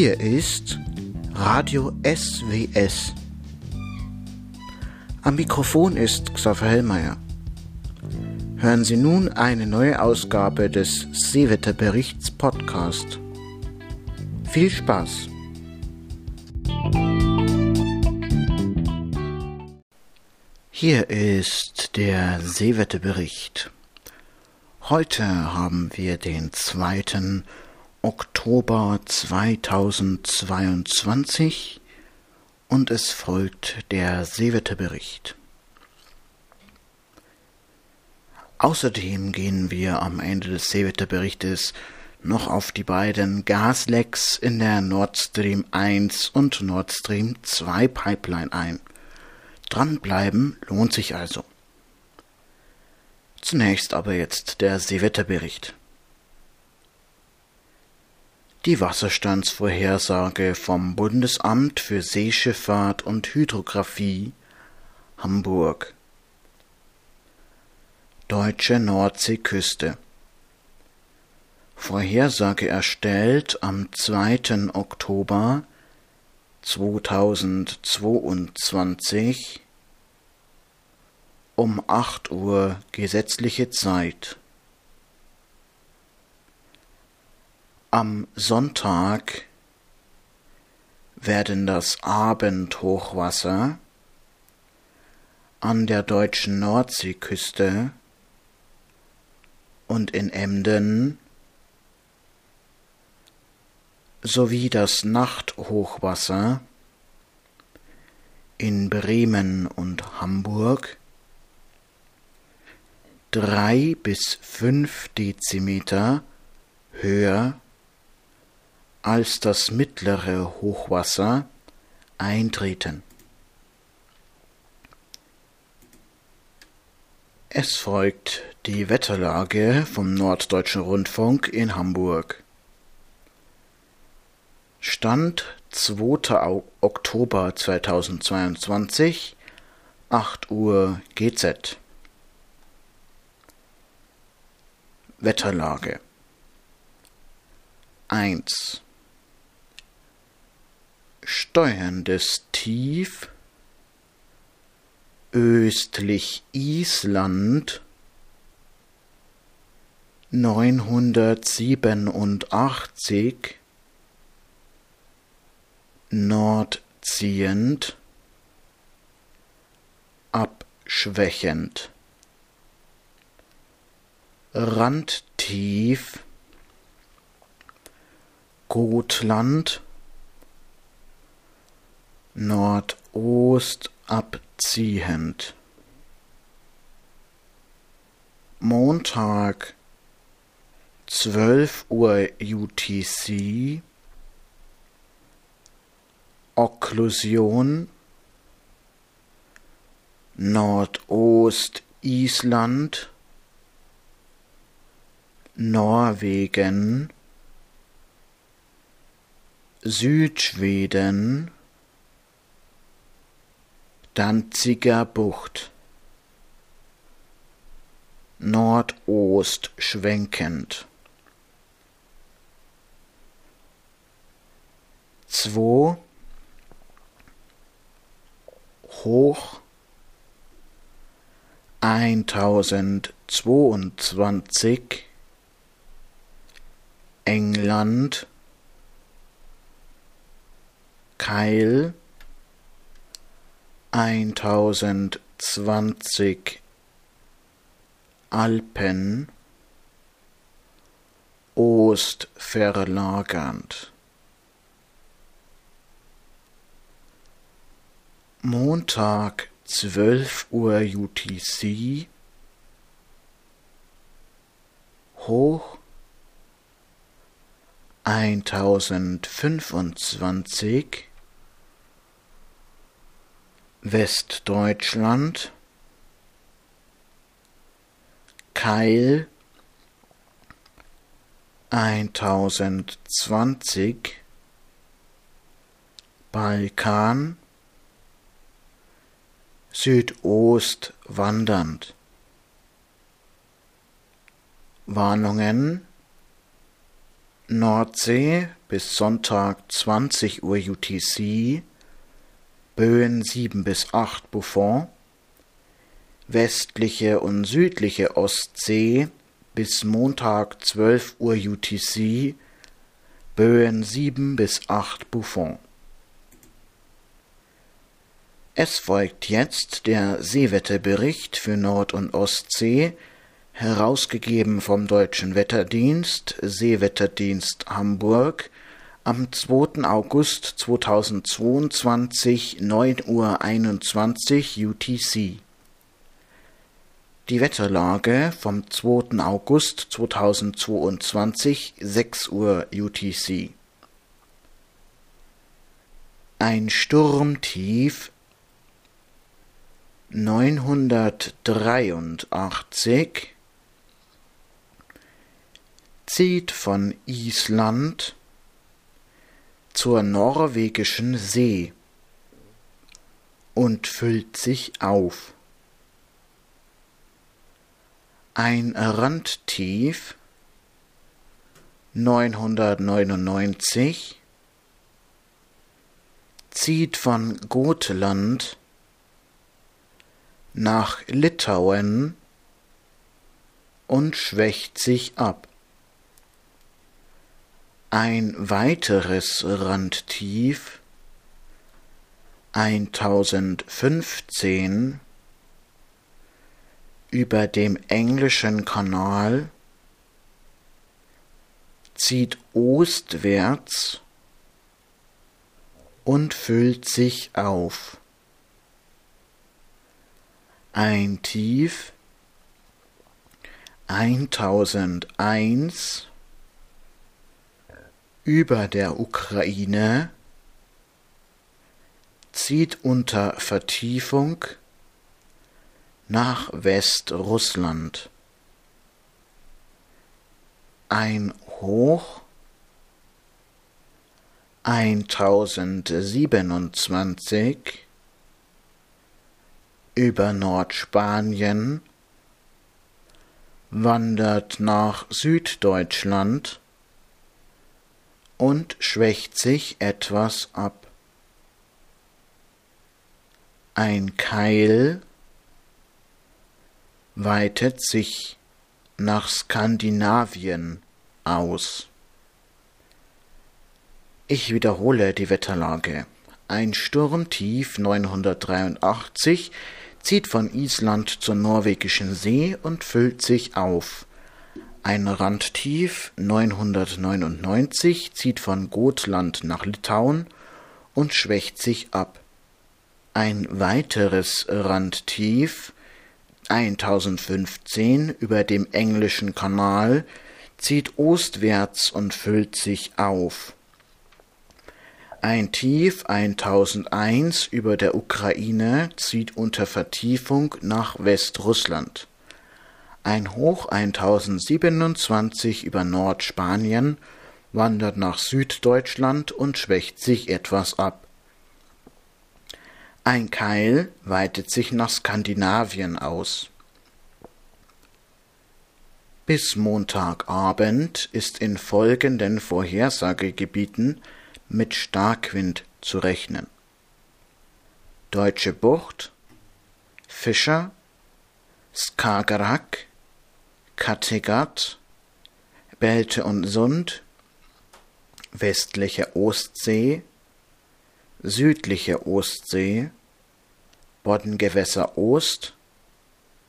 Hier ist Radio SWS. Am Mikrofon ist Xaver Hellmeier. Hören Sie nun eine neue Ausgabe des Seewetterberichts Podcast. Viel Spaß! Hier ist der Seewetterbericht. Heute haben wir den 2. Oktober 2022 und es folgt der Seewetterbericht. Außerdem gehen wir am Ende des Seewetterberichtes noch auf die beiden Gaslecks in der Nord Stream 1 und Nord Stream 2 Pipeline ein. Dranbleiben lohnt sich also. Zunächst aber jetzt der Seewetterbericht. Die Wasserstandsvorhersage vom Bundesamt für Seeschifffahrt und Hydrographie Hamburg Deutsche Nordseeküste Vorhersage erstellt am 2. Oktober 2022 um 8 Uhr gesetzliche Zeit. Am Sonntag werden das Abendhochwasser an der deutschen Nordseeküste und in Emden sowie das Nachthochwasser in Bremen und Hamburg drei bis fünf Dezimeter höher als das mittlere Hochwasser eintreten. Es folgt die Wetterlage vom Norddeutschen Rundfunk in Hamburg. Stand 2. Oktober 2022, 8 Uhr GZ. Wetterlage 1 Steuerndes Tief östlich Island neunhundertsiebenundachtzig nordziehend abschwächend. Randtief Gotland Nordost abziehend. Montag zwölf Uhr UTC Okklusion. Nordost Island. Norwegen. Südschweden Danziger Bucht. Nordost schwenkend. Zwei hoch. Eintausendzweiundzwanzig. England. Keil eintausenddzwanzig Alpen Ost verlagernd Montag zwölf Uhr UTC hoch eintausendfünfundzwanzig Westdeutschland Keil eintausendzwanzig Balkan Südost wandernd Warnungen. Nordsee bis Sonntag 20 Uhr UTC, Böen 7 bis 8 Buffon, westliche und südliche Ostsee bis Montag 12 Uhr UTC, Böen 7 bis 8 Buffon. Es folgt jetzt der Seewetterbericht für Nord- und Ostsee, herausgegeben vom Deutschen Wetterdienst, Seewetterdienst Hamburg, am 2. August 2022, 9 Uhr 21 UTC. Die Wetterlage vom 2. August 2022, 6 Uhr UTC. Ein Sturmtief 983 zieht von Island zur norwegischen See und füllt sich auf. Ein Randtief 999 zieht von Gotland nach Litauen und schwächt sich ab. Ein weiteres Randtief 1015 über dem englischen Kanal zieht ostwärts und füllt sich auf. Ein Tief 1001 über der Ukraine zieht unter Vertiefung nach Westrussland. Ein Hoch 1027 über Nordspanien, wandert nach Süddeutschland und schwächt sich etwas ab. Ein Keil weitet sich nach Skandinavien aus. Ich wiederhole die Wetterlage. Ein Sturmtief 983 zieht von Island zur norwegischen See und füllt sich auf. Ein Randtief 999 zieht von Gotland nach Litauen und schwächt sich ab. Ein weiteres Randtief 1015 über dem englischen Kanal zieht ostwärts und füllt sich auf. Ein Tief 1001 über der Ukraine zieht unter Vertiefung nach Westrussland. Ein Hoch 1027 über Nordspanien wandert nach Süddeutschland und schwächt sich etwas ab. Ein Keil weitet sich nach Skandinavien aus. Bis Montagabend ist in folgenden Vorhersagegebieten mit Starkwind zu rechnen. Deutsche Bucht, Fischer, Skagerrak, Kattegat, Belte und Sund, westliche Ostsee, südliche Ostsee, Boddengewässer Ost,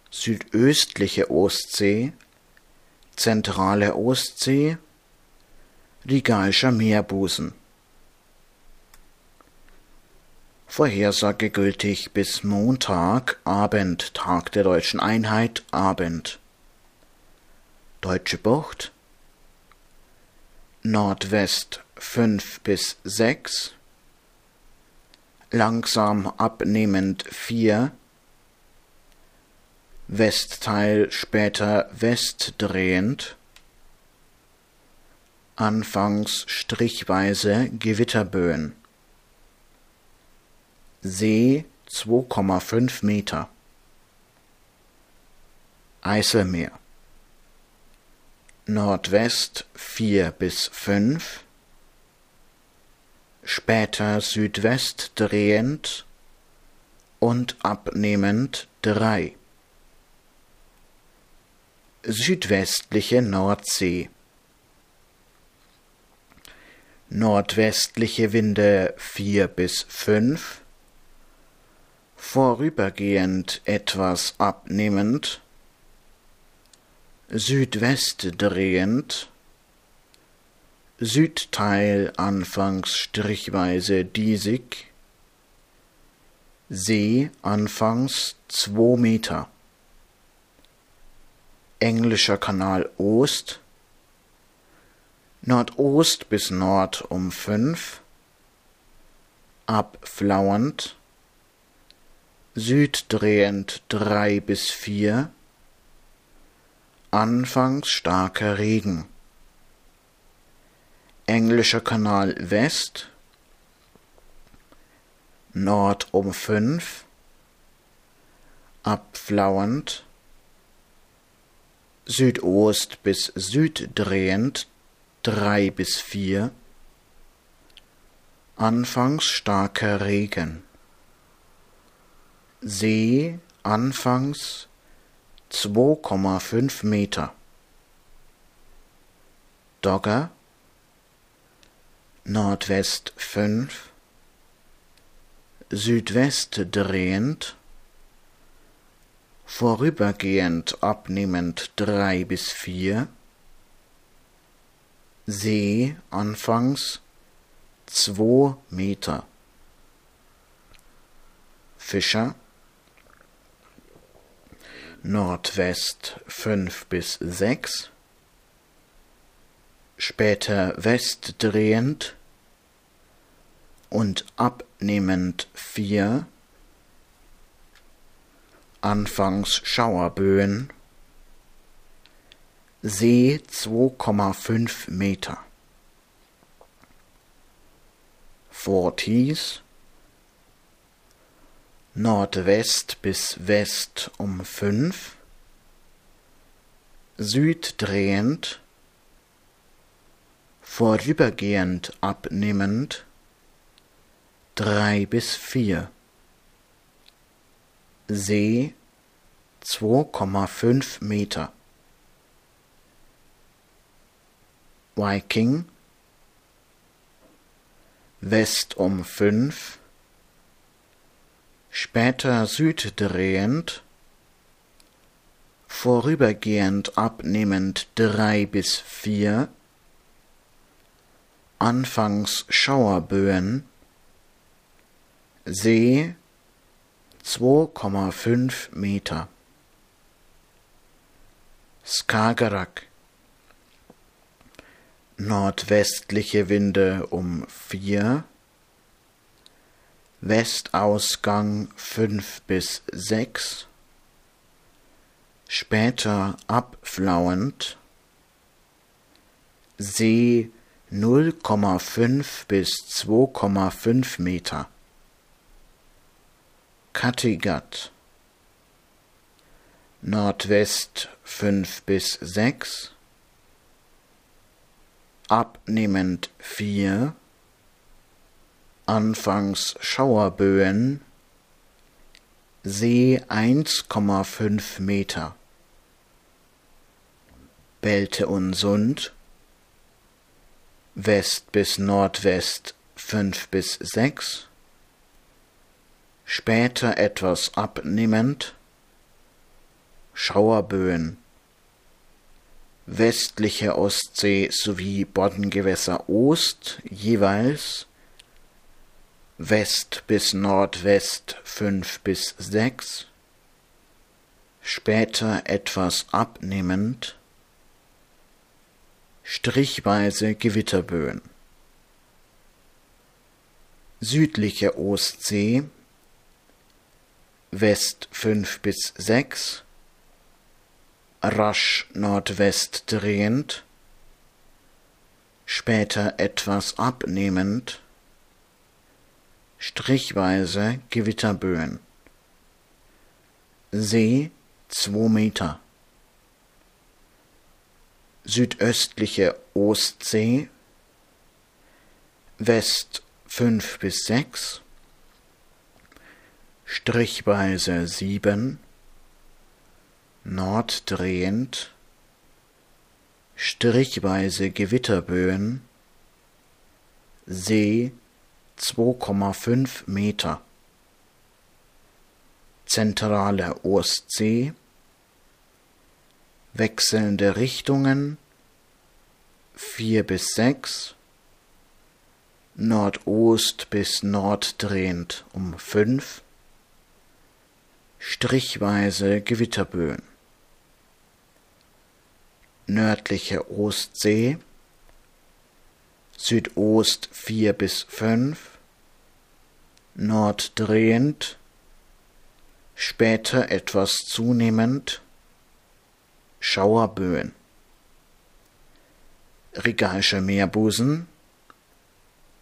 südöstliche Ostsee, zentrale Ostsee, Rigaischer Meerbusen. Vorhersage gültig bis Montag, Abend, Tag der deutschen Einheit, Abend. Deutsche Bucht. Nordwest 5 bis 6. Langsam abnehmend 4. Westteil später westdrehend. Anfangs strichweise Gewitterböen. See 2,5 Meter. Eiselmeer. Nordwest 4 bis 5. später Südwest drehend und abnehmend drei. Südwestliche Nordsee Nordwestliche Winde vier bis fünf, vorübergehend etwas abnehmend, Südwest drehend, Südteil anfangs strichweise diesig, See anfangs zwei Meter. Englischer Kanal Ost, Nordost bis Nord um fünf, abflauernd, süddrehend drei bis vier, anfangs starker Regen. Englischer Kanal West, Nord um fünf, abflauernd, Südost bis süddrehend drei bis vier, anfangs starker Regen. See anfangs 2,5 Meter. Dogger. Nordwest 5, Südwest drehend, vorübergehend abnehmend 3 bis 4, See anfangs 2 Meter. Fischer Nordwest 5 bis 6, später westdrehend. Und abnehmend 4, anfangs Schauerböen, See 2,5 Meter. Forties Nordwest bis West um 5, süddrehend, vorübergehend abnehmend, 3 bis 4, See 2,5 Meter. Viking West um 5, später süddrehend, vorübergehend abnehmend 3 bis 4, anfangs Schauerböen, See 2,5 Meter. Skagerrak Nordwestliche Winde um 4, Westausgang 5 bis 6, später abflauend, See 0,5 bis 2,5 Meter. Kattegat. Nordwest 5 bis 6, abnehmend 4, anfangs Schauerböen, See 1,5 Meter. Belte und Sund, West bis Nordwest 5 bis 6, später etwas abnehmend, Schauerböen. Westliche Ostsee sowie Boddengewässer Ost jeweils West bis Nordwest 5 bis 6, später etwas abnehmend, strichweise Gewitterböen. Südliche Ostsee. West 5 bis 6, rasch Nordwest drehend, später etwas abnehmend, strichweise Gewitterböen. See 2 Meter. Südöstliche Ostsee, West fünf bis sechs, strichweise sieben, norddrehend, strichweise Gewitterböen, See 2,5 Meter, zentrale Ostsee, wechselnde Richtungen. 4 bis 6, Nordost bis norddrehend um 5, strichweise Gewitterböen. Nördliche Ostsee, Südost 4 bis 5, norddrehend, später etwas zunehmend, Schauerböen. Rigaischer Meerbusen,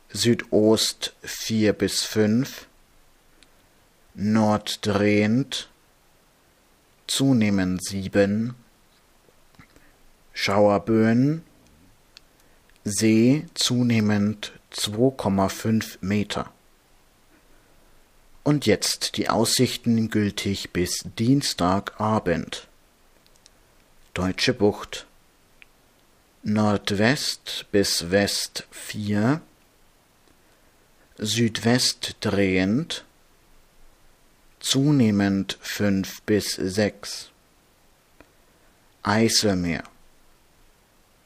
Südost 4 bis 5, norddrehend, zunehmend 7, Schauerböen, See zunehmend 2,5 Meter. Und jetzt die Aussichten gültig bis Dienstagabend. Deutsche Bucht. Nordwest bis West 4, Südwest drehend, zunehmend 5 bis 6. Eiselmeer.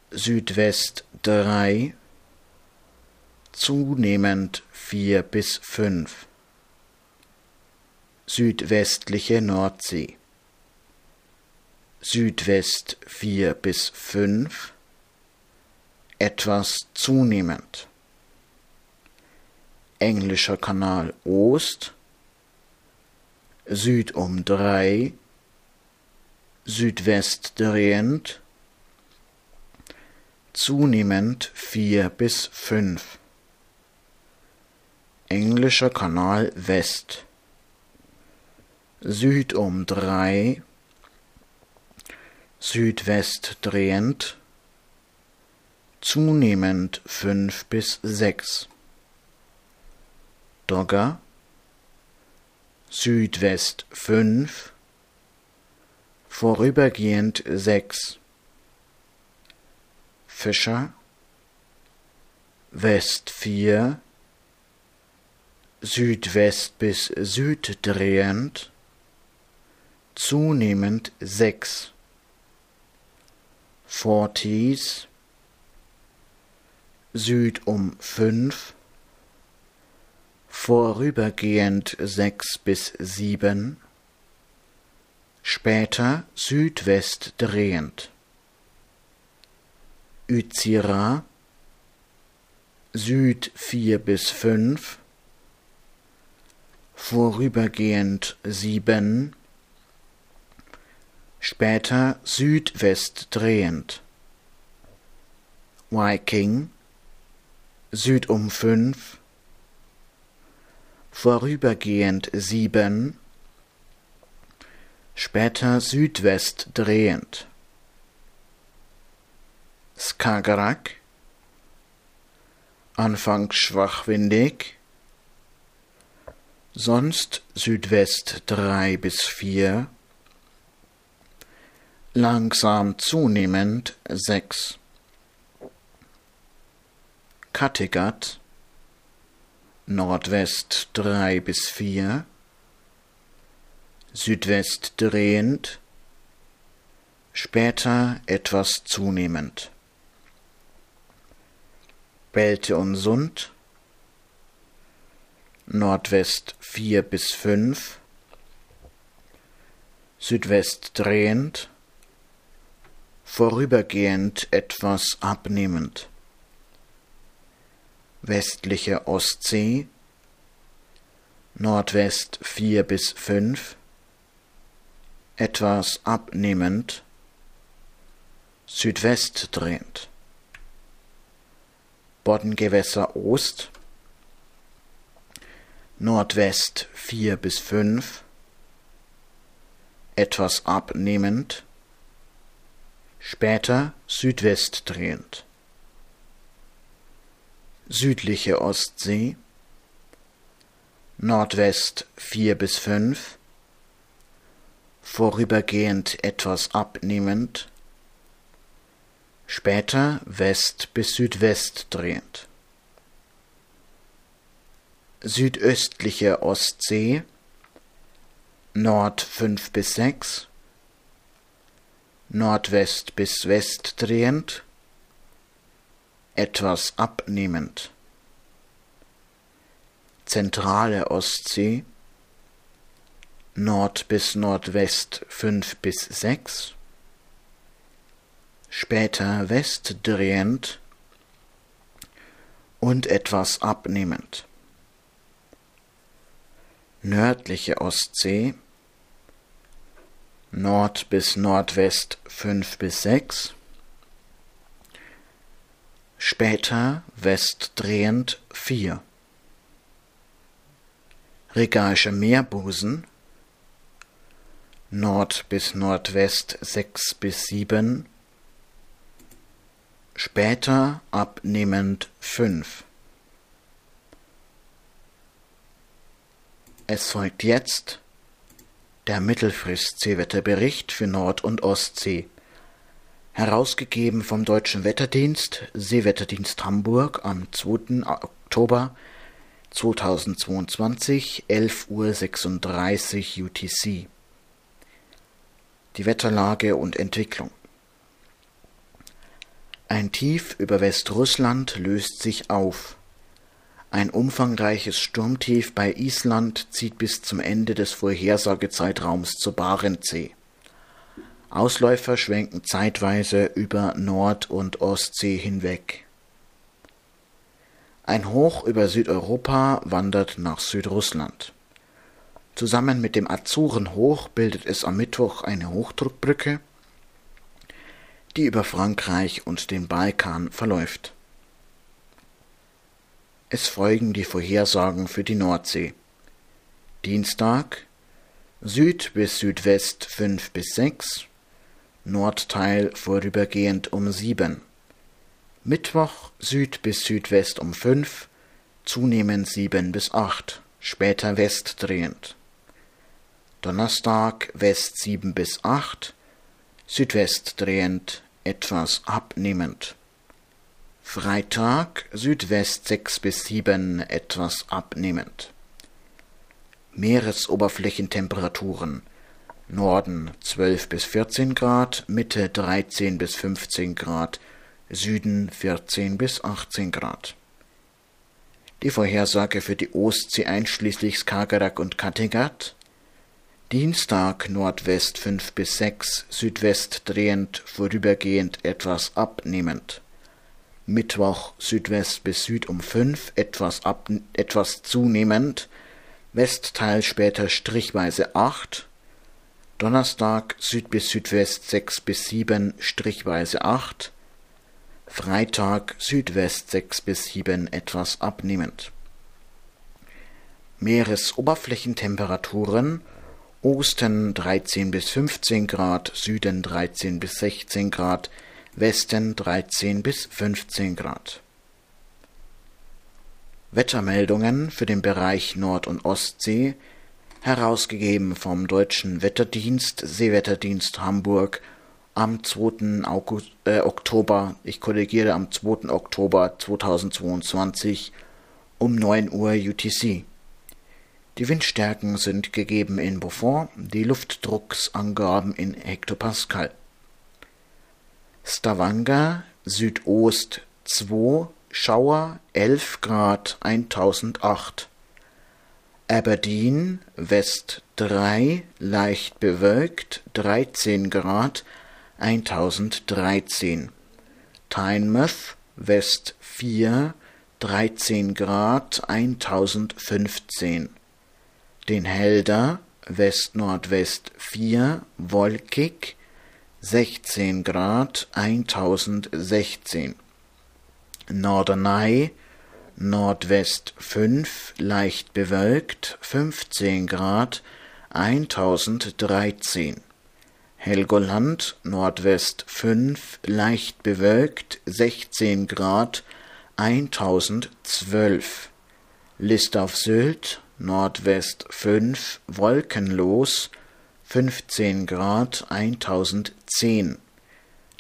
Südwest 3, zunehmend 4 bis 5. Südwestliche Nordsee. Südwest 4 bis 5, etwas zunehmend. Englischer Kanal Ost, Süd um 3, Südwest drehend, zunehmend 4 bis 5. Englischer Kanal West, Süd um 3, Südwest drehend, zunehmend 5 bis 6. Dogger, Südwest 5, vorübergehend 6. Fischer, West 4, Südwest bis Süd drehend, zunehmend 6. Forties, Süd um 5, vorübergehend 6 bis 7, später Südwest drehend. Uzira, Süd 4 bis 5, vorübergehend 7, später Südwest drehend. Viking, Süd um 5, vorübergehend 7, später Südwest drehend. Skagerrak, anfangs schwachwindig, sonst Südwest 3 bis 4, langsam zunehmend 6. Kattegat, Nordwest 3 bis 4, Südwest drehend, später etwas zunehmend. Belte und Sund, Nordwest 4 bis 5, Südwest drehend, vorübergehend etwas abnehmend. Westliche Ostsee, Nordwest 4 bis 5, etwas abnehmend, Südwest drehend. Boddengewässer Ost, Nordwest 4 bis 5, etwas abnehmend, später Südwest drehend. Südliche Ostsee, Nordwest 4 bis 5, vorübergehend etwas abnehmend, später West bis Südwest drehend. Südöstliche Ostsee. Nord 5 bis 6, Nordwest bis West drehend, etwas abnehmend. Zentrale Ostsee Nord bis Nordwest 5 bis 6, später westdrehend und etwas abnehmend. Nördliche Ostsee Nord bis Nordwest 5 bis 6, später westdrehend 4. Regaischer Meerbusen Nord bis Nordwest 6 bis 7, später abnehmend 5. Es folgt jetzt der Mittelfrist-Seewetterbericht für Nord- und Ostsee, herausgegeben vom Deutschen Wetterdienst, Seewetterdienst Hamburg am 2. Oktober 2022, 11.36 Uhr UTC die Wetterlage und Entwicklung. Ein Tief über Westrussland löst sich auf. Ein umfangreiches Sturmtief bei Island zieht bis zum Ende des Vorhersagezeitraums zur Barentssee. Ausläufer schwenken zeitweise über Nord- und Ostsee hinweg. Ein Hoch über Südeuropa wandert nach Südrussland. Zusammen mit dem Azurenhoch bildet es am Mittwoch eine Hochdruckbrücke, die über Frankreich und den Balkan verläuft. Es folgen die Vorhersagen für die Nordsee. Dienstag Süd bis Südwest 5 bis 6, Nordteil vorübergehend um 7. Mittwoch Süd bis Südwest um 5, zunehmend 7 bis 8, später westdrehend. Donnerstag West 7 bis 8, Südwest drehend, etwas abnehmend. Freitag Südwest 6 bis 7, etwas abnehmend. Meeresoberflächentemperaturen Norden 12 bis 14 Grad, Mitte 13 bis 15 Grad, Süden 14 bis 18 Grad. Die Vorhersage für die Ostsee einschließlich Skagerrak und Kattegat Dienstag Nordwest 5 bis 6, Südwest drehend, vorübergehend etwas abnehmend. Mittwoch Südwest bis Süd um 5, etwas, ab, etwas zunehmend. Westteil später strichweise 8. Donnerstag Süd bis Südwest 6 bis 7, strichweise 8. Freitag Südwest 6 bis 7, etwas abnehmend. Meeresoberflächentemperaturen Osten 13 bis 15 Grad, Süden 13 bis 16 Grad, Westen 13 bis 15 Grad. Wettermeldungen für den Bereich Nord- und Ostsee, herausgegeben vom Deutschen Wetterdienst, Seewetterdienst Hamburg, am 2. August, äh, Oktober, ich korrigiere, am 2. Oktober 2022 um 9 Uhr UTC. Die Windstärken sind gegeben in Beaufort, die Luftdrucksangaben in Hektopascal. Stavanger Südost 2 Schauer 11 Grad 1008 Aberdeen West 3 leicht bewölkt 13 Grad 1013 Tynemouth West 4 13 Grad 1015 den Helder West-Nordwest 4 wolkig 16 Grad 1016 Norderney Nordwest 5 leicht bewölkt 15 Grad 1013 Helgoland Nordwest 5 leicht bewölkt 16 Grad 1012 List auf Sylt Nordwest 5 wolkenlos 15 Grad 1010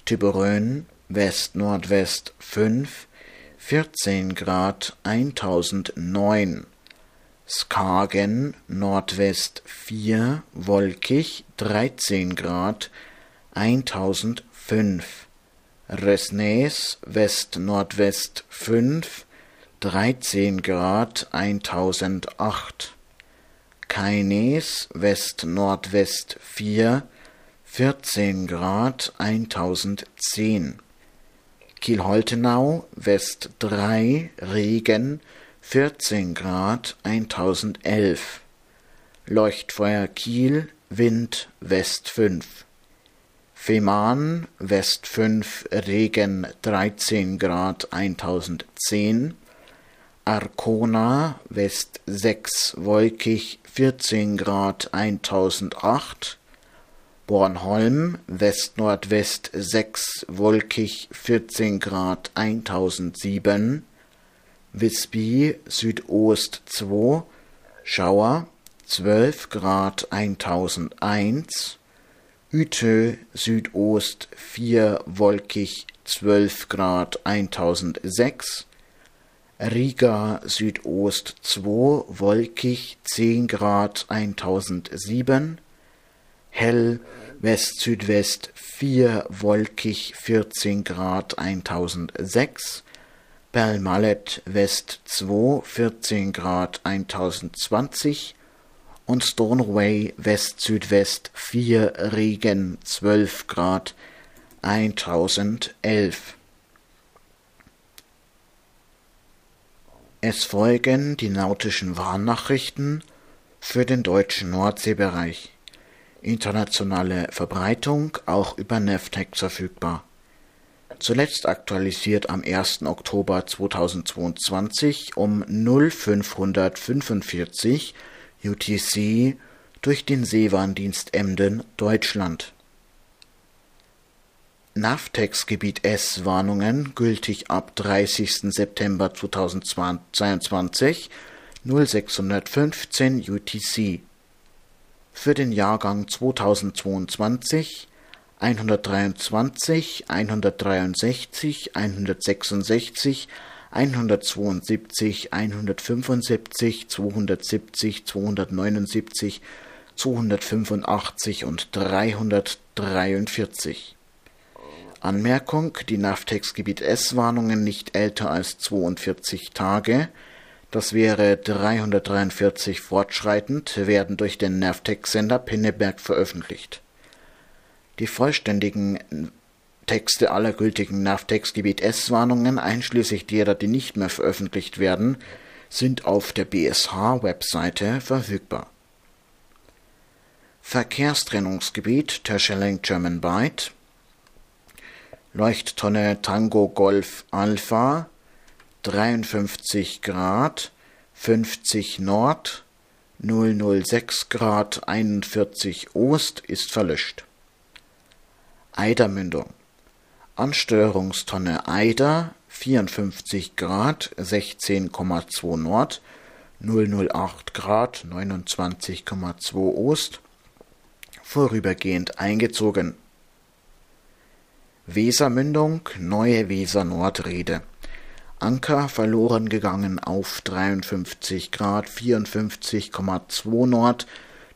Tiberön West-Nordwest 5 14 Grad 1009 Skagen Nordwest 4 wolkig 13 Grad 1005 Resnes West-Nordwest 5 13 Grad 1008 Keines West-Nordwest 4 14 Grad 1010 Kiel-Holtenau West 3 Regen 14 Grad 1011 Leuchtfeuer Kiel Wind West 5 Fehmarn West 5 Regen 13 Grad 1010 Arkona West 6 wolkig 14 Grad 1008 Bornholm West-Nordwest 6 wolkig 14 Grad 1007 Visby Südost 2 Schauer 12 Grad 1001 Utö Südost 4 wolkig 12 Grad 1006 Riga Südost 2 wolkig 10 Grad 1007 Hell West-Südwest 4 wolkig 14 Grad 1006 Belmallet West 2 14 Grad 1020 und Stornoway West-Südwest 4 Regen 12 Grad 1011 Es folgen die nautischen Warnnachrichten für den deutschen Nordseebereich. Internationale Verbreitung auch über Navtex verfügbar. Zuletzt aktualisiert am 1. Oktober 2022 um 0545 UTC durch den Seewarndienst Emden, Deutschland. Navtex-Gebiet S Warnungen gültig ab 30. September 2022 0615 UTC für den Jahrgang 2022 123, 163, 166, 172, 175, 270, 279, 285 und 343 Anmerkung: Die Navtex-Gebiet S-Warnungen nicht älter als 42 Tage, das wäre 343 fortschreitend, werden durch den Navtex-Sender Pinneberg veröffentlicht. Die vollständigen Texte aller gültigen Navtex-Gebiet S-Warnungen, einschließlich derer, die nicht mehr veröffentlicht werden, sind auf der BSH-Webseite verfügbar. Verkehrstrennungsgebiet Terschelling German Byte Leuchttonne Tango Golf Alpha 53 Grad 50 Nord 006 Grad 41 Ost ist verlöscht. Eidermündung Ansteuerungstonne Eider 54 Grad 16,2 Nord 008 Grad 29,2 Ost vorübergehend eingezogen Wesermündung Neue Weser Nordrede. Anker verloren gegangen auf 53 Grad 54,2 Nord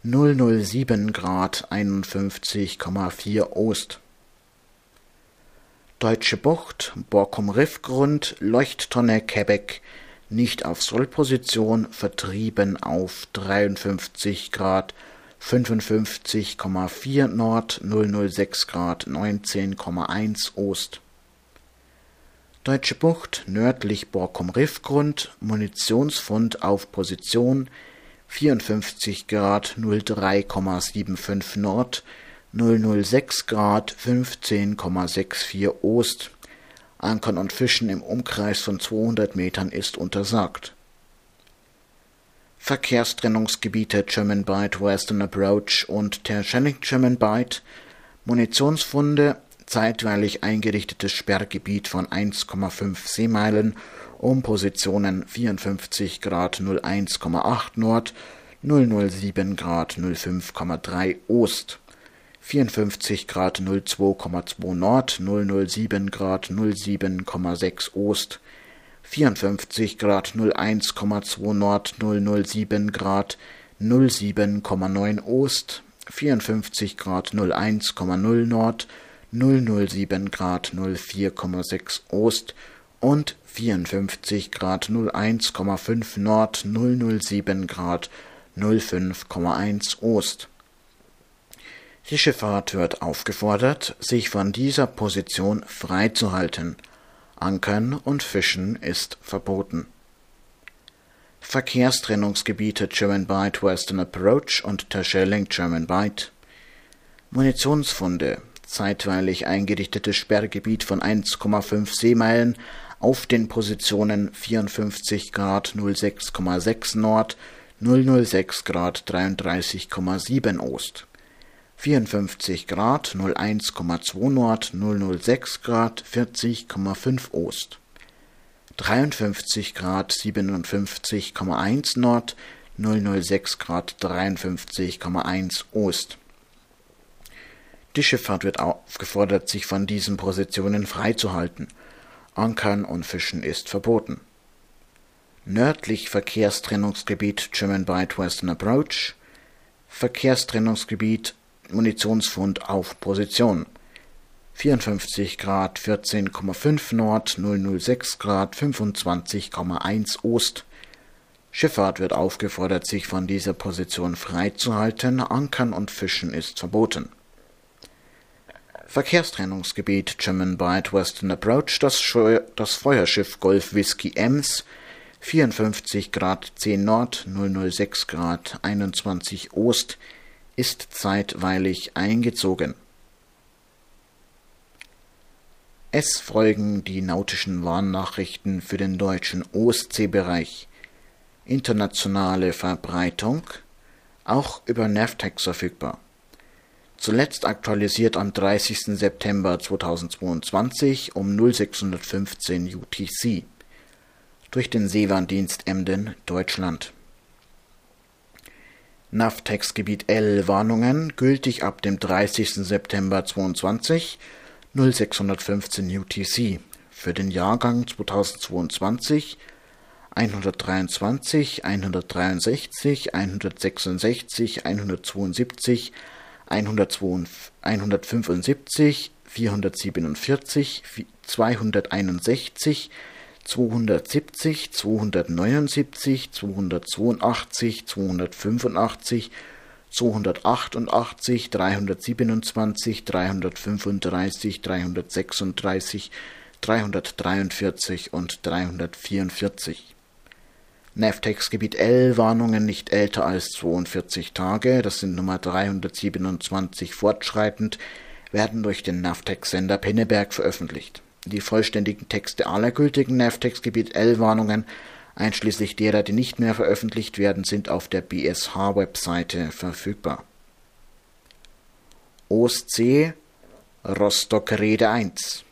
007 Grad 51,4 Ost. Deutsche Bucht Borkum Riffgrund Leuchttonne Quebec nicht auf Sollposition vertrieben auf 53 Grad 55,4 Nord 006 Grad 19,1 Ost. Deutsche Bucht nördlich Borkum Riffgrund Munitionsfund auf Position 54 Grad 03,75 Nord 006 Grad 15,64 Ost. Ankern und Fischen im Umkreis von 200 Metern ist untersagt Verkehrstrennungsgebiete German Bight Western Approach und Terschelling German Bight, Munitionsfunde, zeitweilig eingerichtetes Sperrgebiet von 1,5 Seemeilen um Positionen 54 Grad 01,8 Nord, 007 Grad 05,3 Ost, 54 Grad 02,2 Nord, 007 Grad 07,6 Ost, 54 Grad 01,2 Nord, 007 Grad 07,9 Ost, 54 Grad 01,0 Nord, 007 Grad 04,6 Ost und 54 Grad 01,5 Nord, 007 Grad 05,1 Ost. Die Schifffahrt wird aufgefordert, sich von dieser Position freizuhalten. Ankern und Fischen ist verboten. Verkehrstrennungsgebiete German Bight Western Approach und Terschelling German Bight. Munitionsfunde zeitweilig eingerichtetes Sperrgebiet von 1,5 Seemeilen auf den Positionen 54 Grad 06,6 Nord, 006 Grad 33,7 Ost, 54 Grad 01,2 Nord, 006 Grad 40,5 Ost, 53 Grad 57,1 Nord, 006 Grad 53,1 Ost. Die Schifffahrt wird aufgefordert, sich von diesen Positionen freizuhalten. Ankern und Fischen ist verboten. Nördlich Verkehrstrennungsgebiet German Bight Western Approach, Verkehrstrennungsgebiet Munitionsfund auf Position 54 Grad 14,5 Nord, 006 Grad 25,1 Ost. Schifffahrt wird aufgefordert, sich von dieser Position freizuhalten, Ankern und Fischen ist verboten. Verkehrstrennungsgebiet German Bight Western Approach, das, das Feuerschiff Golf Whisky Ems, 54 Grad 10 Nord, 006 Grad 21 Ost, ist zeitweilig eingezogen. Es folgen die nautischen Warnnachrichten für den deutschen Ostseebereich. Internationale Verbreitung, auch über Navtex verfügbar zuletzt aktualisiert am 30. September 2022 um 0615 UTC durch den Seewarndienst Emden, Deutschland. NAVTEX-Gebiet L Warnungen gültig ab dem 30. September 2022 0615 UTC für den Jahrgang 2022 123, 163, 166, 172, 175, 447, 261, 270, 279, 282, 285, 288, 327, 335, 336, 343 und 344. Navtex-Gebiet L Warnungen nicht älter als 42 Tage, das sind Nummer 327 fortschreitend, werden durch den Navtex-Sender Pinneberg veröffentlicht. Die vollständigen Texte aller gültigen Navtex-Gebiet L Warnungen, einschließlich derer, die nicht mehr veröffentlicht werden, sind auf der BSH-Webseite verfügbar. Ostsee Rostock Rede 1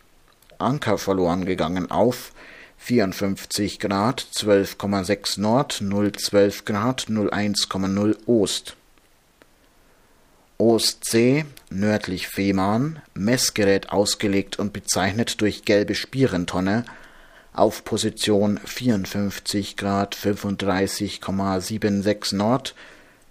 Anker verloren gegangen auf 54 Grad 12,6 Nord 012 Grad 01,0 Ost. Ostsee, nördlich Fehmarn, Messgerät ausgelegt und bezeichnet durch gelbe Spierentonne, auf Position 54 Grad 35,76 Nord,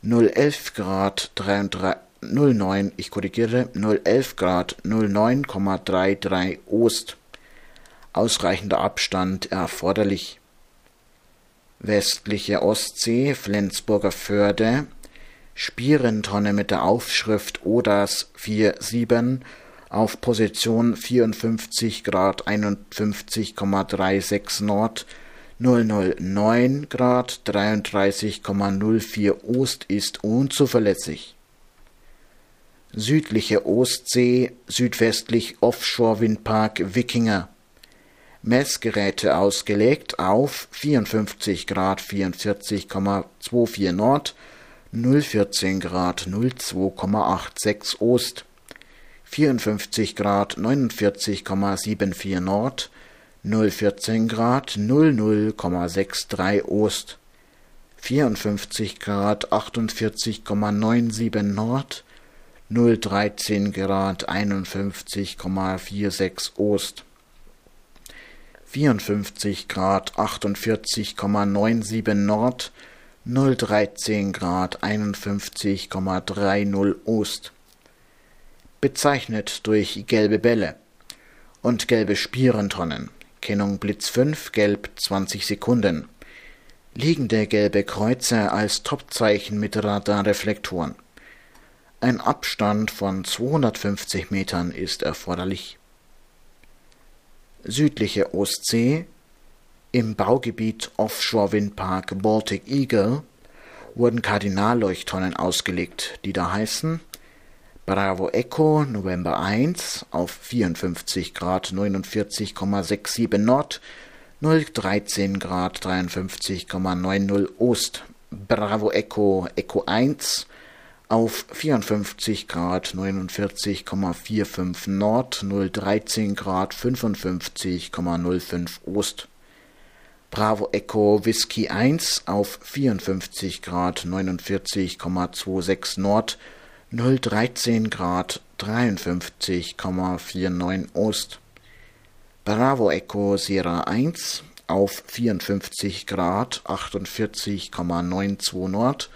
011 Grad 33, 09, ich korrigiere, 011 Grad 09,33 Ost ausreichender Abstand erforderlich. Westliche Ostsee, Flensburger Förde, Spierentonne mit der Aufschrift ODAS 47 auf Position 54 Grad 51,36 Nord, 009 Grad 33,04 Ost ist unzuverlässig. Südliche Ostsee, südwestlich Offshore-Windpark Wikinger Messgeräte ausgelegt auf 54 Grad 44,24 Nord, 014 Grad 02,86 Ost, 54 Grad 49,74 Nord, 014 Grad 00,63 Ost, 54 Grad 48,97 Nord, 013 Grad 51,46 Ost, 54 Grad 48,97 Nord, 013 Grad 51,30 Ost. Bezeichnet durch gelbe Bälle und gelbe Spierentonnen Kennung Blitz 5, gelb 20 Sekunden. Liegende gelbe Kreuze als Topzeichen mit Radarreflektoren. Ein Abstand von 250 Metern ist erforderlich. Südliche Ostsee im Baugebiet Offshore Windpark Baltic Eagle wurden Kardinalleuchttonnen ausgelegt, die da heißen Bravo Echo November 1 auf 54 Grad 49,67 Nord, 013 Grad 53,90 Ost. Bravo Echo Echo 1 auf 54 Grad 49,45 Nord, 013 Grad 55,05 Ost. Bravo Echo Whisky 1 auf 54 Grad 49,26 Nord, 013 Grad 53,49 Ost. Bravo Echo Sierra 1 auf 54 Grad 48,92 Nord,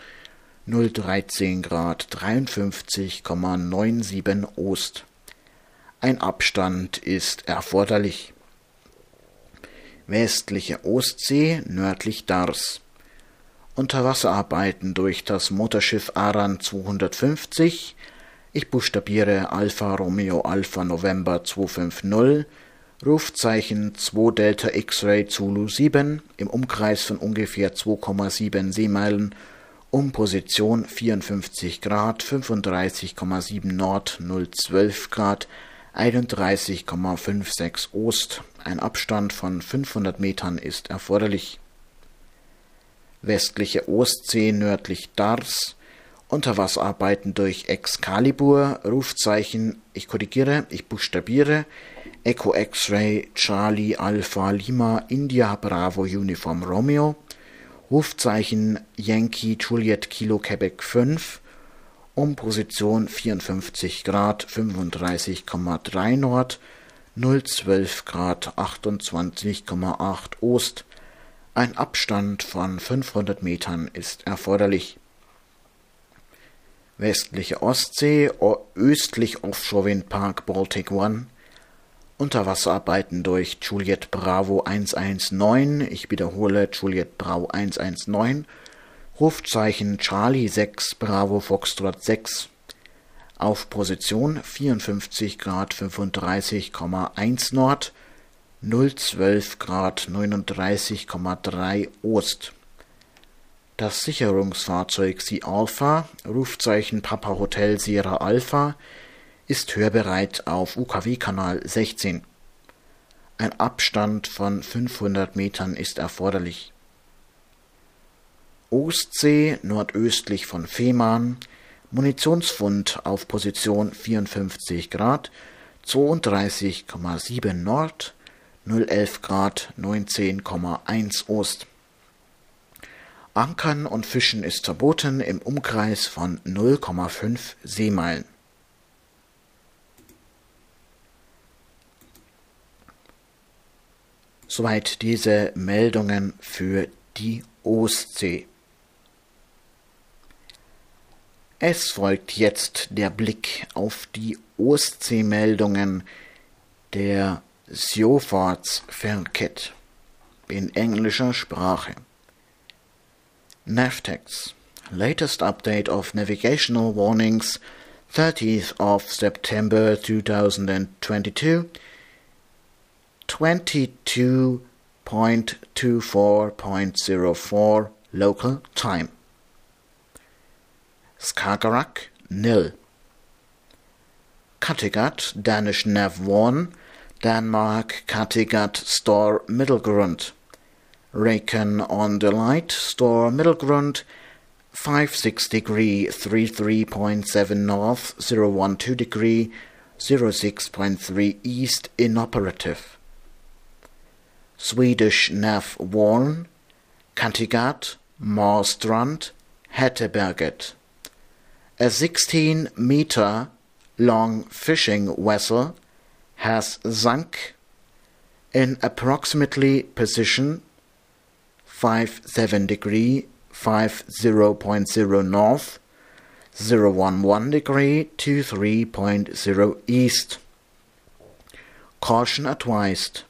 013 Grad 53,97 Ost. Ein Abstand ist erforderlich. Westliche Ostsee nördlich Dars. Unterwasserarbeiten durch das Motorschiff Aran 250. Ich buchstabiere Alfa Romeo Alpha November 250, Rufzeichen 2 Delta X-Ray Zulu 7 im Umkreis von ungefähr 2,7 Seemeilen um Position 54 Grad 35,7 Nord 012 Grad 31,56 Ost. Ein Abstand von 500 Metern ist erforderlich. Westliche Ostsee nördlich Dars, Unterwasserarbeiten durch Excalibur, Rufzeichen, ich korrigiere, ich buchstabiere, Echo X-Ray, Charlie, Alpha, Lima, India, Bravo, Uniform, Romeo, Rufzeichen Yankee, Juliet, Kilo, Quebec 5, um Position 54 Grad 35,3 Nord, 012 Grad 28,8 Ost, ein Abstand von 500 Metern ist erforderlich. Westliche Ostsee, östlich Offshore Windpark Baltic One, Unterwasserarbeiten durch Juliet Bravo 119, ich wiederhole Juliet Bravo 119, Rufzeichen Charlie 6 Bravo Foxtrot 6, auf Position 54 Grad 35,1 Nord, 012 Grad 39,3 Ost. Das Sicherungsfahrzeug Sea Alpha, Rufzeichen Papa Hotel Sierra Alpha, ist hörbereit auf UKW-Kanal 16. Ein Abstand von 500 Metern ist erforderlich. Ostsee nordöstlich von Fehmarn, Munitionsfund auf Position 54 Grad, 32,7 Nord, 011 Grad 19,1 Ost. Ankern und Fischen ist verboten im Umkreis von 0,5 Seemeilen. Soweit diese Meldungen für die Ostsee. Es folgt jetzt der Blick auf die Ostseemeldungen der Sjofardsverket in englischer Sprache. Navtex Latest update of navigational warnings 30th of September 2022 22.24.04 local time Skagerrak nil Kattegat Danish Nav 1 Denmark Kattegat Store Middelgrund. Raken on the Light Store Middelgrund 56 degree 33.7 north 012 degree 06.3 east inoperative. Swedish Nav Warn, Kattegat, Marstrand, Hätteberget. A 16 meter long fishing vessel has sunk in approximately position 57 degree 50.0 north 011 degree 23.0 east. Caution advised.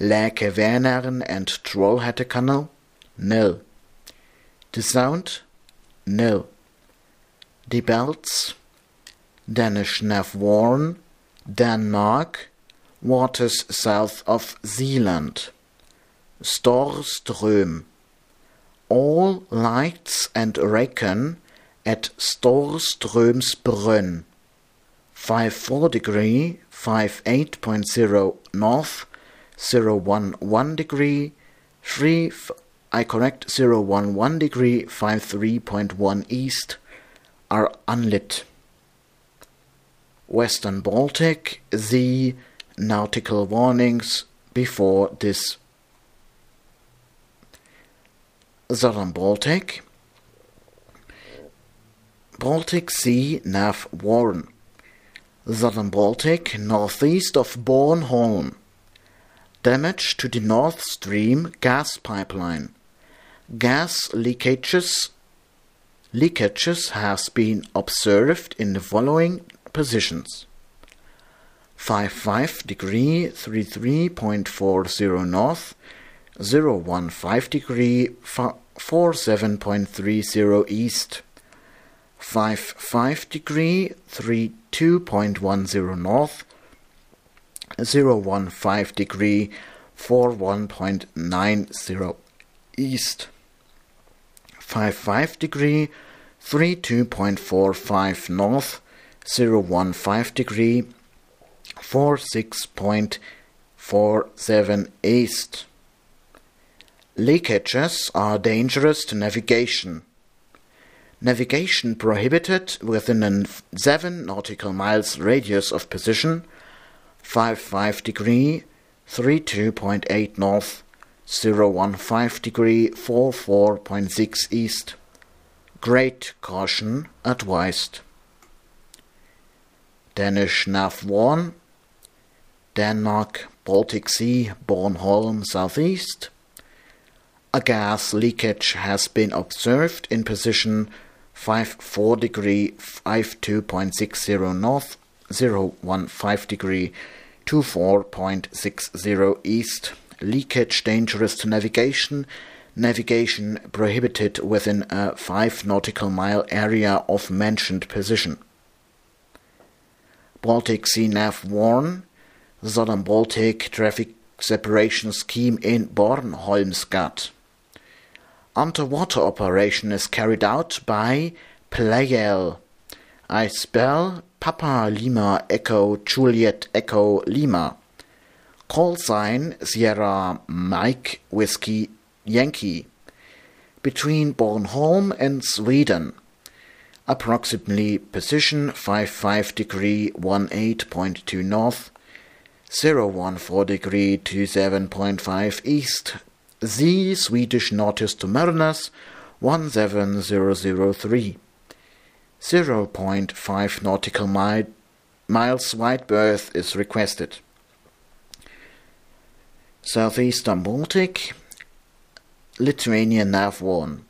Lake Vänern and Trollhättekanal nil. The Sound nil. The Belts. Danish Nav Denmark. Waters south of Zealand. Storström all lights and reckon at Storströmsbrunn 54 degree 58.0 north 011 degree 3 I correct 011 degree 53.1 east are unlit. Western Baltic, the nautical warnings before this. Southern Baltic, Baltic Sea Nav Warren, Southern Baltic, northeast of Bornholm. Damage to the North Stream gas pipeline. Gas leakages leakages has been observed in the following positions. 55 degree 33.40 north 015 degree 47.30 east 55 degree 32.10 north 015 degree 41.90 east 55 degree 32.45 north 015 degree 46.47 east Leakages are dangerous to navigation. Navigation prohibited within a 7 nautical miles radius of position 55 degree 32.8 north 015 degree 44.6 east. Great caution advised. Danish Nav 1 Denmark Baltic Sea Bornholm southeast a gas leakage has been observed in position 54 degree 52.60 north 015 degree 24.60 east leakage dangerous to navigation navigation prohibited within a 5 nautical mile area of mentioned position Baltic Sea Nav Warn Southern Baltic Traffic Separation Scheme in Bornholmsgat underwater operation is carried out by Pleyel. I spell Papa Lima Echo Juliet Echo Lima. Call sign Sierra Mike Whiskey Yankee. Between Bornholm and Sweden. Approximately position 55 degree 18.2 north, 014 degree 27.5 east, the Swedish notice to mariners 17003. 0.5 nautical mi miles wide berth is requested. Southeastern Baltic, Lithuanian Nav 1.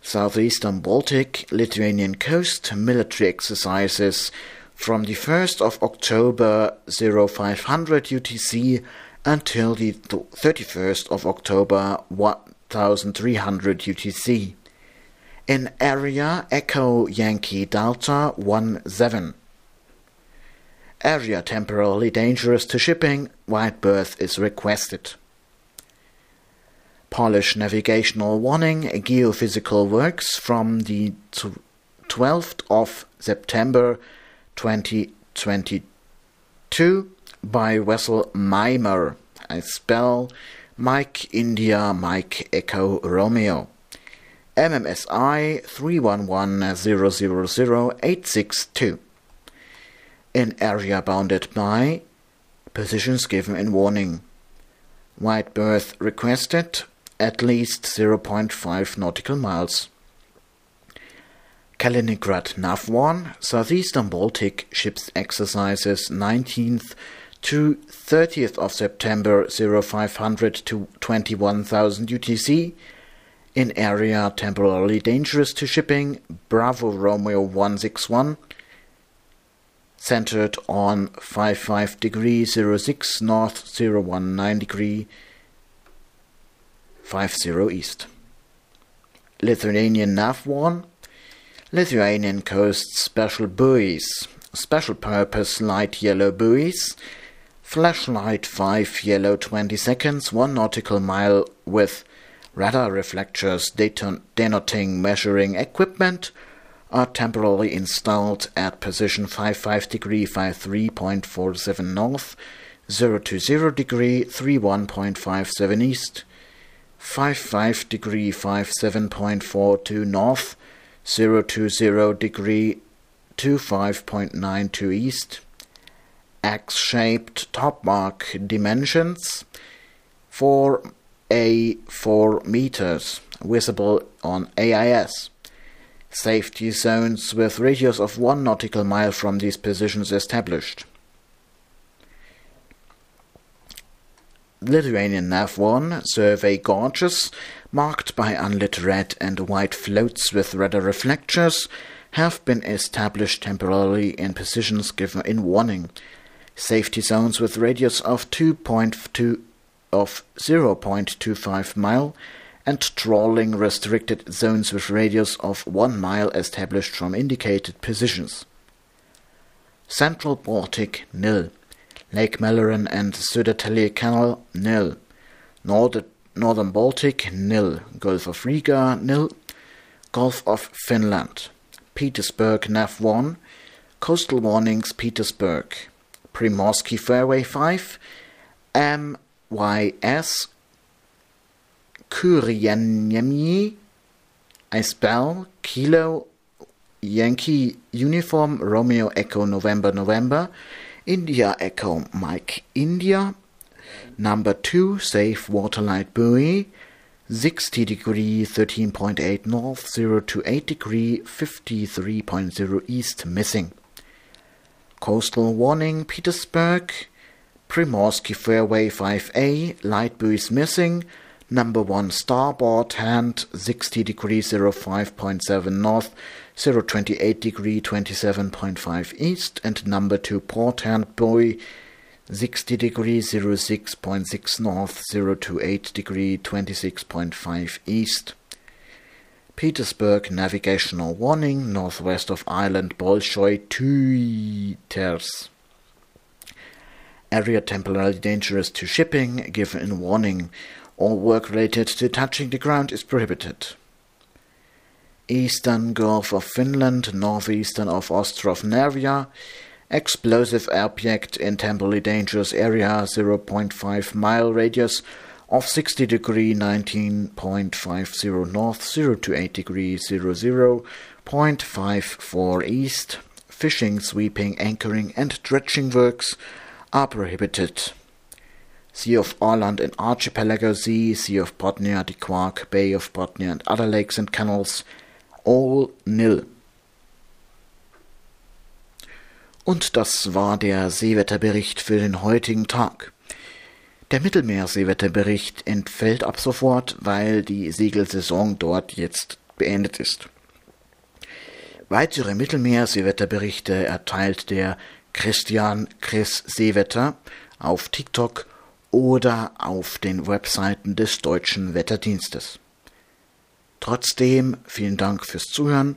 Southeastern Baltic, Lithuanian coast military exercises from the 1st of October 0500 UTC until the 31st of October 1300 UTC. In area Echo Yankee Delta 17. Area temporarily dangerous to shipping, wide berth is requested. Polish navigational warning geophysical works from the 12th of September 2022 by Wessel Mimer. I spell Mike India Mike Echo Romeo. MMSI 311000862. In area bounded by positions given in warning. Wide berth requested at least 0.5 nautical miles. Kaliningrad NAV 1 Southeastern Baltic ships exercises 19th to 30th of September 0500 to 21,000 UTC in area temporarily dangerous to shipping Bravo Romeo 161 centered on 55 degree 06 north 019 degree 50 east. Lithuanian NAV 1 Lithuanian Coast Special Buoys. Special Purpose Light Yellow Buoys. Flashlight 5 yellow 20 seconds, 1 nautical mile with radar reflectors denoting measuring equipment are temporarily installed at position 55 degree 53.47 north, 020 degree 31.57 east, 55 degree 57.42 north, 020 degree 25.92 east, X-shaped top mark dimensions 4A 4 meters visible on AIS. Safety zones with radius of 1 nautical mile from these positions established. Lithuanian NAV-1 survey gauges marked by unlit red and white floats with radar reflectors have been established temporarily in positions given in warning safety zones with radius of 2.2 of 0.25 mile and trawling restricted zones with radius of 1 mile established from indicated positions. Central Baltic nil. Lake Mälaren and Södertälje Canal nil. Northern, Northern Baltic nil. Gulf of Riga nil. Gulf of Finland. Petersburg NAV 1. Coastal warnings Petersburg. Primorsky Fairway 5, MYS, Kyrieniemi. I spell Kilo, Yankee Uniform, Romeo Echo November November, India Echo Mike India, number 2 Safe Waterlight Buoy, 60 degree 13.8 north, 0 to 8 degree 53.0 east missing. Coastal Warning Petersburg, Primorsky Fairway 5A, light buoys missing, number 1 starboard hand 60 degree 05.7 north, 028 degree 27.5 east, and number 2 port hand buoy 60 degree 06.6 north, 028 degree 26.5 east. Petersburg navigational warning northwest of island Bolshoi 2 meters. Area temporarily dangerous to shipping, given warning. All work related to touching the ground is prohibited. Eastern Gulf of Finland, northeastern of Ostrov Nervia, explosive object in temporarily dangerous area, 0.5 mile radius of 60 degree 19.50 north 0 to 8 degree 00.54 east. Fishing sweeping anchoring and dredging works are prohibited. Sea of Åland and Archipelago Sea, Sea of Bothnia, the Quark, Bay of Bothnia and other lakes and canals, all nil. Und das war der Seewetterbericht für den heutigen Tag. Der Mittelmeerseewetterbericht entfällt ab sofort, weil die Segelsaison dort jetzt beendet ist. Weitere Mittelmeerseewetterberichte erteilt der Christian Chris Seewetter auf TikTok oder auf den Webseiten des Deutschen Wetterdienstes. Trotzdem vielen Dank fürs Zuhören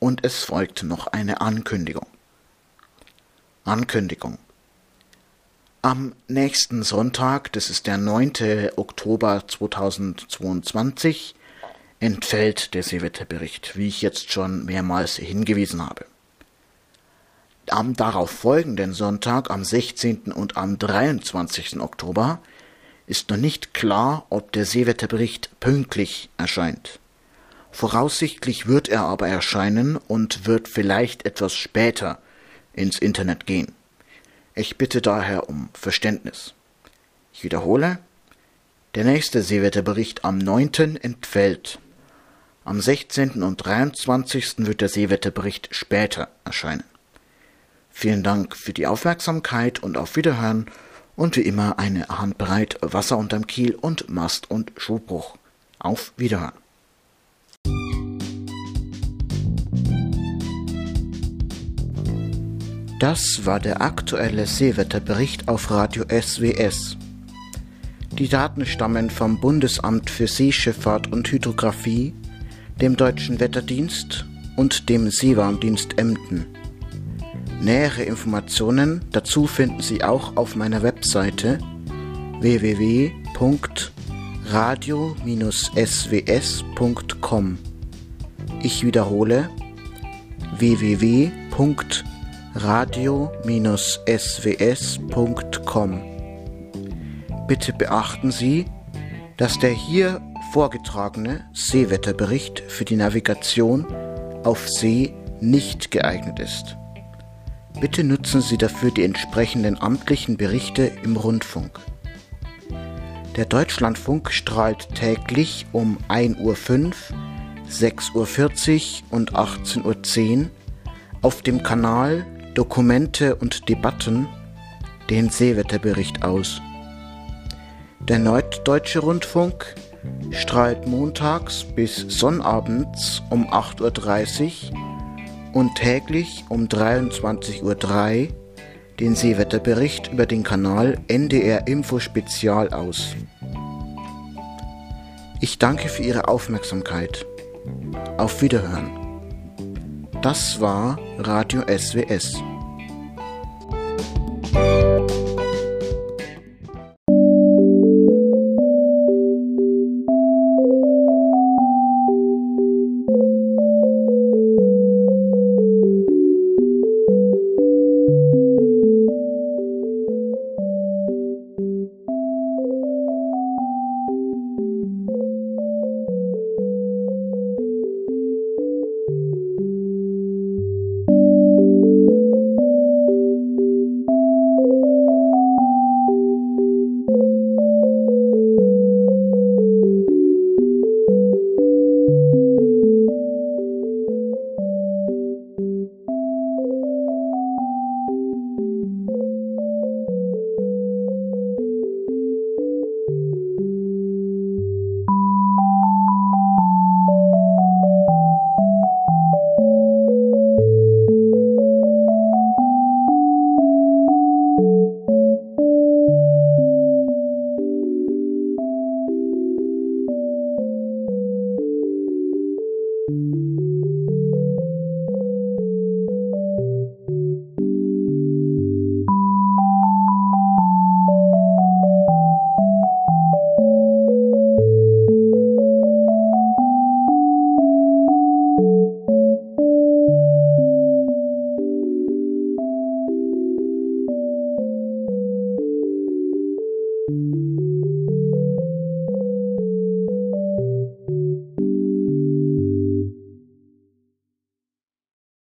und es folgt noch eine Ankündigung. Ankündigung. Am nächsten Sonntag, das ist der 9. Oktober 2022, entfällt der Seewetterbericht, wie ich jetzt schon mehrmals hingewiesen habe. Am darauf folgenden Sonntag, am 16. und am 23. Oktober, ist noch nicht klar, ob der Seewetterbericht pünktlich erscheint. Voraussichtlich wird er aber erscheinen und wird vielleicht etwas später ins Internet gehen. Ich bitte daher um Verständnis. Ich wiederhole, Der nächste Seewetterbericht am 9. entfällt. Am 16. und 23. wird der Seewetterbericht später erscheinen. Vielen Dank für die Aufmerksamkeit und auf Wiederhören und wie immer eine Handbreit Wasser unterm Kiel und Mast- und Schubruch. Auf Wiederhören. Das war der aktuelle Seewetterbericht auf Radio SWS. Die Daten stammen vom Bundesamt für Seeschifffahrt und Hydrographie, dem Deutschen Wetterdienst und dem Seewarndienst Emden. Nähere Informationen dazu finden Sie auch auf meiner Webseite www.radio-sws.com. Ich wiederhole www.radio-sws.com. Bitte beachten Sie, dass der hier vorgetragene Seewetterbericht für die Navigation auf See nicht geeignet ist. Bitte nutzen Sie dafür die entsprechenden amtlichen Berichte im Rundfunk. Der Deutschlandfunk strahlt täglich um 1.05 Uhr, 6.40 Uhr und 18.10 Uhr auf dem Kanal Dokumente und Debatten den Seewetterbericht aus. Der Norddeutsche Rundfunk strahlt montags bis sonnabends um 8.30 Uhr und täglich um 23.03 Uhr den Seewetterbericht über den Kanal NDR Info Spezial aus. Ich danke für Ihre Aufmerksamkeit. Auf Wiederhören. Das war Radio SWS.